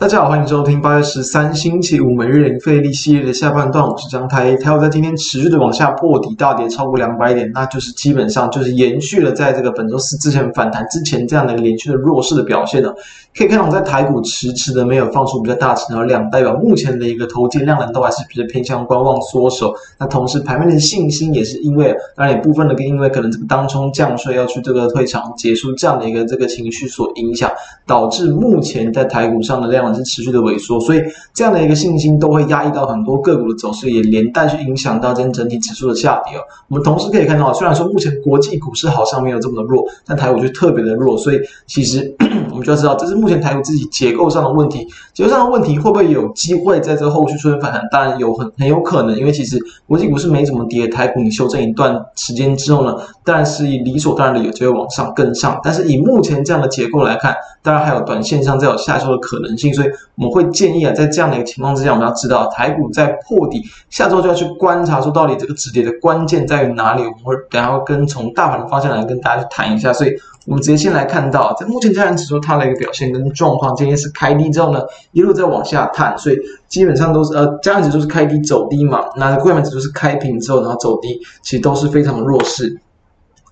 大家好，欢迎收听八月十三星期五每日零费力系列的下半段，我是张台。台股在今天持续的往下破底，大跌超过两百点，那就是基本上就是延续了在这个本周四之前反弹之前这样的一个连续的弱势的表现呢。可以看到，我在台股迟迟的没有放出比较大成交量，代表目前的一个投机量能都还是比较偏向观望缩手。那同时盘面的信心也是因为，当然也部分的跟因为可能这个当冲降税要去这个退场结束这样的一个这个情绪所影响，导致目前在台股上的量。是持续的萎缩，所以这样的一个信心都会压抑到很多个股的走势，也连带去影响到今天整体指数的下跌哦。我们同时可以看到，虽然说目前国际股市好像没有这么的弱，但台股就特别的弱，所以其实 我们就要知道，这是目前台股自己结构上的问题。结构上的问题会不会有机会在这后续出现反弹？当然有很很有可能，因为其实国际股市没怎么跌，台股你修正一段时间之后呢，当然是理所当然的有机会往上跟上。但是以目前这样的结构来看，当然还有短线上再有下修的可能性。所以我们会建议啊，在这样的一个情况之下，我们要知道台股在破底，下周就要去观察说到底这个止跌的关键在于哪里。我们会等下跟从大盘的方向来跟大家去谈一下。所以我们直接先来看到，在目前加权指数它的一个表现跟状况，今天是开低之后呢，一路在往下探，所以基本上都是呃，加权指数是开低走低嘛，那柜买指数是开平之后然后走低，其实都是非常的弱势。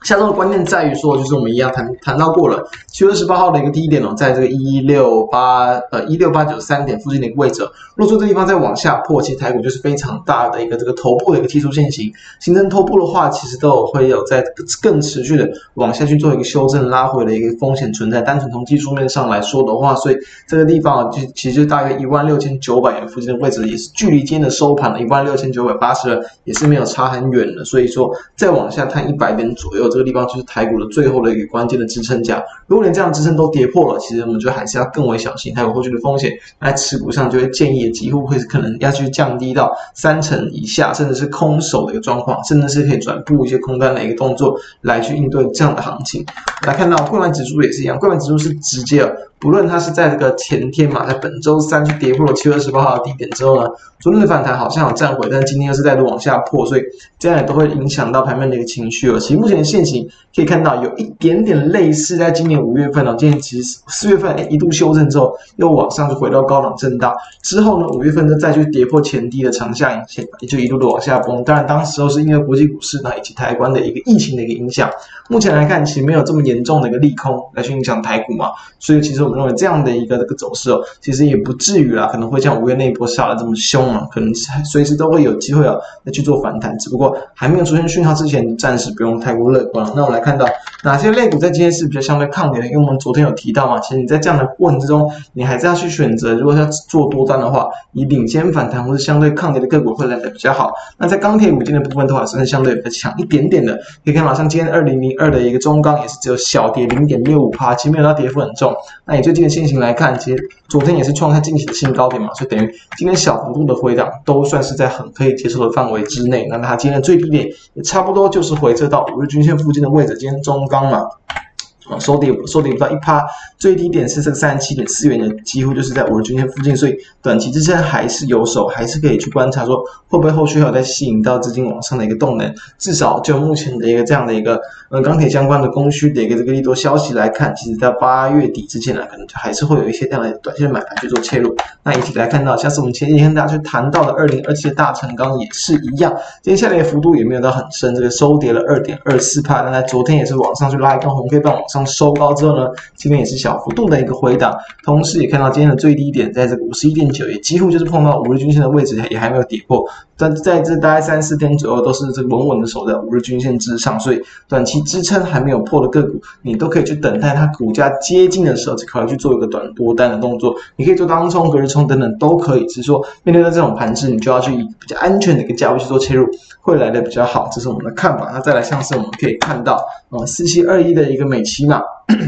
下周的关键在于说，就是我们一样谈谈到过了，七月二十八号的一个低点哦，在这个一六八呃一六八九三点附近的一个位置，如果说这地方再往下破，其实台股就是非常大的一个这个头部的一个技术线型，形成头部的话，其实都有会有在更持续的往下去做一个修正拉回的一个风险存在。单纯从技术面上来说的话，所以这个地方，就其实大约一万六千九百元附近的位置，也是距离今天的收盘的一万六千九百八十，也是没有差很远的。所以说再往下探一百点左右。这个地方就是台股的最后的一个关键的支撑价。如果连这样支撑都跌破了，其实我们就还是要更为小心，还有后续的风险。在持股上就会建议，几乎会可能要去降低到三成以下，甚至是空手的一个状况，甚至是可以转布一些空单的一个动作来去应对这样的行情。来看到柜买指数也是一样，柜买指数是直接。不论它是在这个前天嘛，在本周三去跌破了七月二十八号的低点之后呢，昨天的反弹好像有站回，但是今天又是再度往下破，所以这样也都会影响到盘面的一个情绪哦。其实目前的现形可以看到有一点点类似，在今年五月份哦，今年其实四月份一度修正之后又往上就回到高档震荡，之后呢五月份呢再去跌破前低的长下影线，也就一路的往下崩。当然当时候是因为国际股市呢以及台湾的一个疫情的一个影响，目前来看其实没有这么严重的一个利空来去影响台股嘛，所以其实。我认为这样的一个这个走势哦，其实也不至于啦，可能会像五月那一波杀的这么凶啊，可能随时都会有机会啊，来去做反弹，只不过还没有出现讯号之前，暂时不用太过乐观。那我们来看到哪些类股在今天是比较相对抗跌的？因为我们昨天有提到嘛，其实你在这样的过程之中，你还是要去选择，如果要做多单的话，以领先反弹或者相对抗跌的个股会来的比较好。那在钢铁五金的部分的话，算是相对比较强一点点的。可以看到，像今天二零零二的一个中钢也是只有小跌零点六五趴，其实没有到跌幅很重。那最近的线型来看，其实昨天也是创下近期的新高点嘛，所以等于今天小幅度的回档都算是在很可以接受的范围之内。那它今天的最低点也差不多就是回撤到五日均线附近的位置。今天中钢嘛。啊，收跌收跌不到一趴，最低点是这个三十七点四元的，几乎就是在五日均线附近，所以短期支撑还是有手，还是可以去观察说会不会后续还有再吸引到资金往上的一个动能。至少就目前的一个这样的一个呃钢铁相关的供需的一个这个利多消息来看，其实在八月底之前呢，可能就还是会有一些这样的短线买盘去做切入。那一起来看到，像是我们前几天大家去谈到的二零二七的大成钢也是一样，接下来的幅度也没有到很深，这个收跌了二点二四趴，那在昨天也是往上去拉一根红 K 棒往上。收高之后呢，这边也是小幅度的一个回档，同时也看到今天的最低点在这个五十一点九，也几乎就是碰到五日均线的位置，也还没有跌破。但在这大概三四天左右都是这个稳稳的守在五日均线之上，所以短期支撑还没有破的个股，你都可以去等待它股价接近的时候，就考虑去做一个短多单的动作。你可以做当冲、隔日冲等等都可以，只是说面对到这种盘势，你就要去以比较安全的一个价位去做切入，会来的比较好。这是我们的看法。那再来像是我们可以看到，啊，四七二一的一个美期那。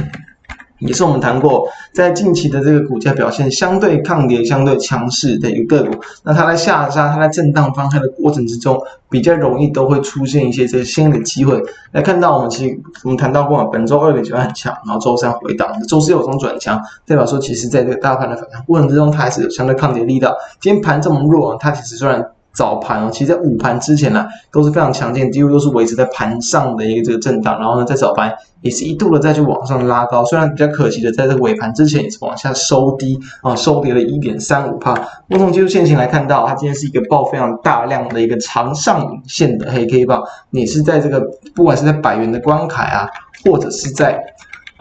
也是我们谈过，在近期的这个股价表现相对抗跌、相对强势的一个个股，那它在下杀、它在震荡翻开的过程之中，比较容易都会出现一些这个新的机会。来看到我们其实我们谈到过嘛，本周二的就很强，然后周三回档，周四有种转强，代表说其实在这个大盘的反弹过程之中，它还是有相对抗跌力道。今天盘这么弱，它其实虽然。早盘哦，其实在午盘之前呢、都是非常强劲，几乎都是维持在盘上的一个这个震荡，然后呢在早盘也是一度的再去往上拉高，虽然比较可惜的在这个尾盘之前也是往下收低啊，收跌了一点三五帕。我从技术线型来看到，它今天是一个爆非常大量的一个长上影线的黑 K 棒，你是在这个不管是在百元的关卡啊，或者是在。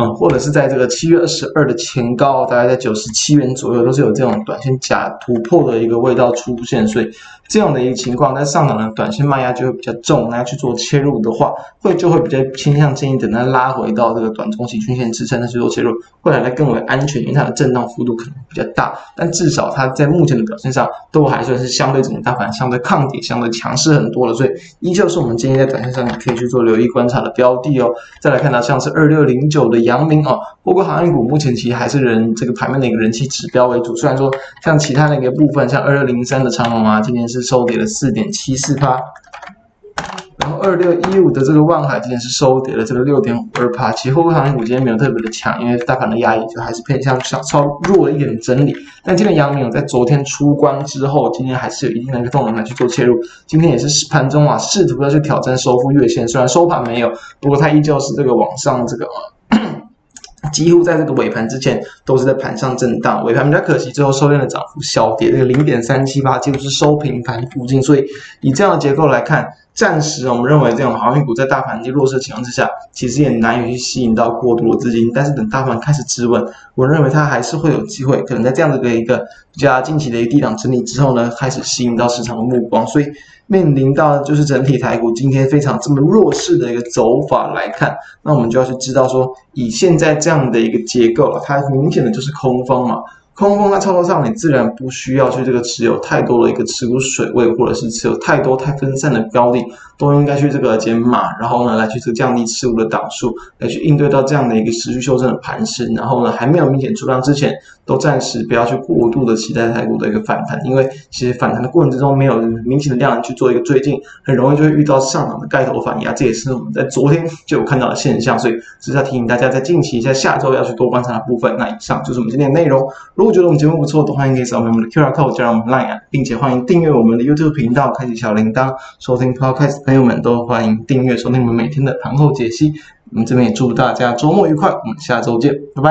嗯，或者是在这个七月二十二的前高，大概在九十七元左右，都是有这种短线假突破的一个味道出现，所以这样的一个情况，在上涨的短线卖压就会比较重，那要去做切入的话，会就会比较倾向建议等它拉回到这个短中期均线支撑再去做切入，会来的更为安全，因为它的震荡幅度可能比较大，但至少它在目前的表现上都还算是相对整个大盘相对抗跌、相对强势很多的，所以依旧是我们建议在短线上可以去做留意观察的标的哦。再来看到像是二六零九的阳明哦，不过航运股目前其实还是人这个盘面的一个人气指标为主。虽然说像其他的一个部分，像二六零三的长荣啊，今天是是收跌了四点七四趴，然后二六一五的这个万海今天是收跌了这个六点五二趴。其实货柜航运股今天没有特别的强，因为大盘的压抑就还是偏向小稍弱了一点的整理。但今天阳明在昨天出关之后，今天还是有一定的一个动能来去做切入。今天也是盘中啊试图要去挑战收复月线，虽然收盘没有，不过它依旧是这个往上这个啊。几乎在这个尾盘之前都是在盘上震荡，尾盘比较可惜，最后收量的涨幅小跌，这个零点三七八几乎是收平盘附近。所以以这样的结构来看，暂时我们认为这种航运股在大盘弱势的情况之下，其实也难以去吸引到过多的资金。但是等大盘开始止稳，我认为它还是会有机会，可能在这样的一个比较近期的一个低档整理之后呢，开始吸引到市场的目光。所以。面临到就是整体台股今天非常这么弱势的一个走法来看，那我们就要去知道说，以现在这样的一个结构了，它明显的就是空方嘛。空方在操作上，你自然不需要去这个持有太多的一个持股水位，或者是持有太多太分散的标的，都应该去这个减码，然后呢，来去这个降低持股的档数，来去应对到这样的一个持续修正的盘势。然后呢，还没有明显出量之前，都暂时不要去过度的期待台股的一个反弹，因为其实反弹的过程之中没有明显的量去做一个追进，很容易就会遇到上涨的盖头反压，这也是我们在昨天就有看到的现象。所以只是要提醒大家，在近期在下周要去多观察的部分。那以上就是我们今天的内容。如果觉得我们节目不错的话，欢迎可以扫描我们的 QR code 加入我们 Line，并且欢迎订阅我们的 YouTube 频道，开启小铃铛，收听 Podcast 朋友们都欢迎订阅收听我们每天的盘后解析。我们这边也祝大家周末愉快，我们下周见，拜拜。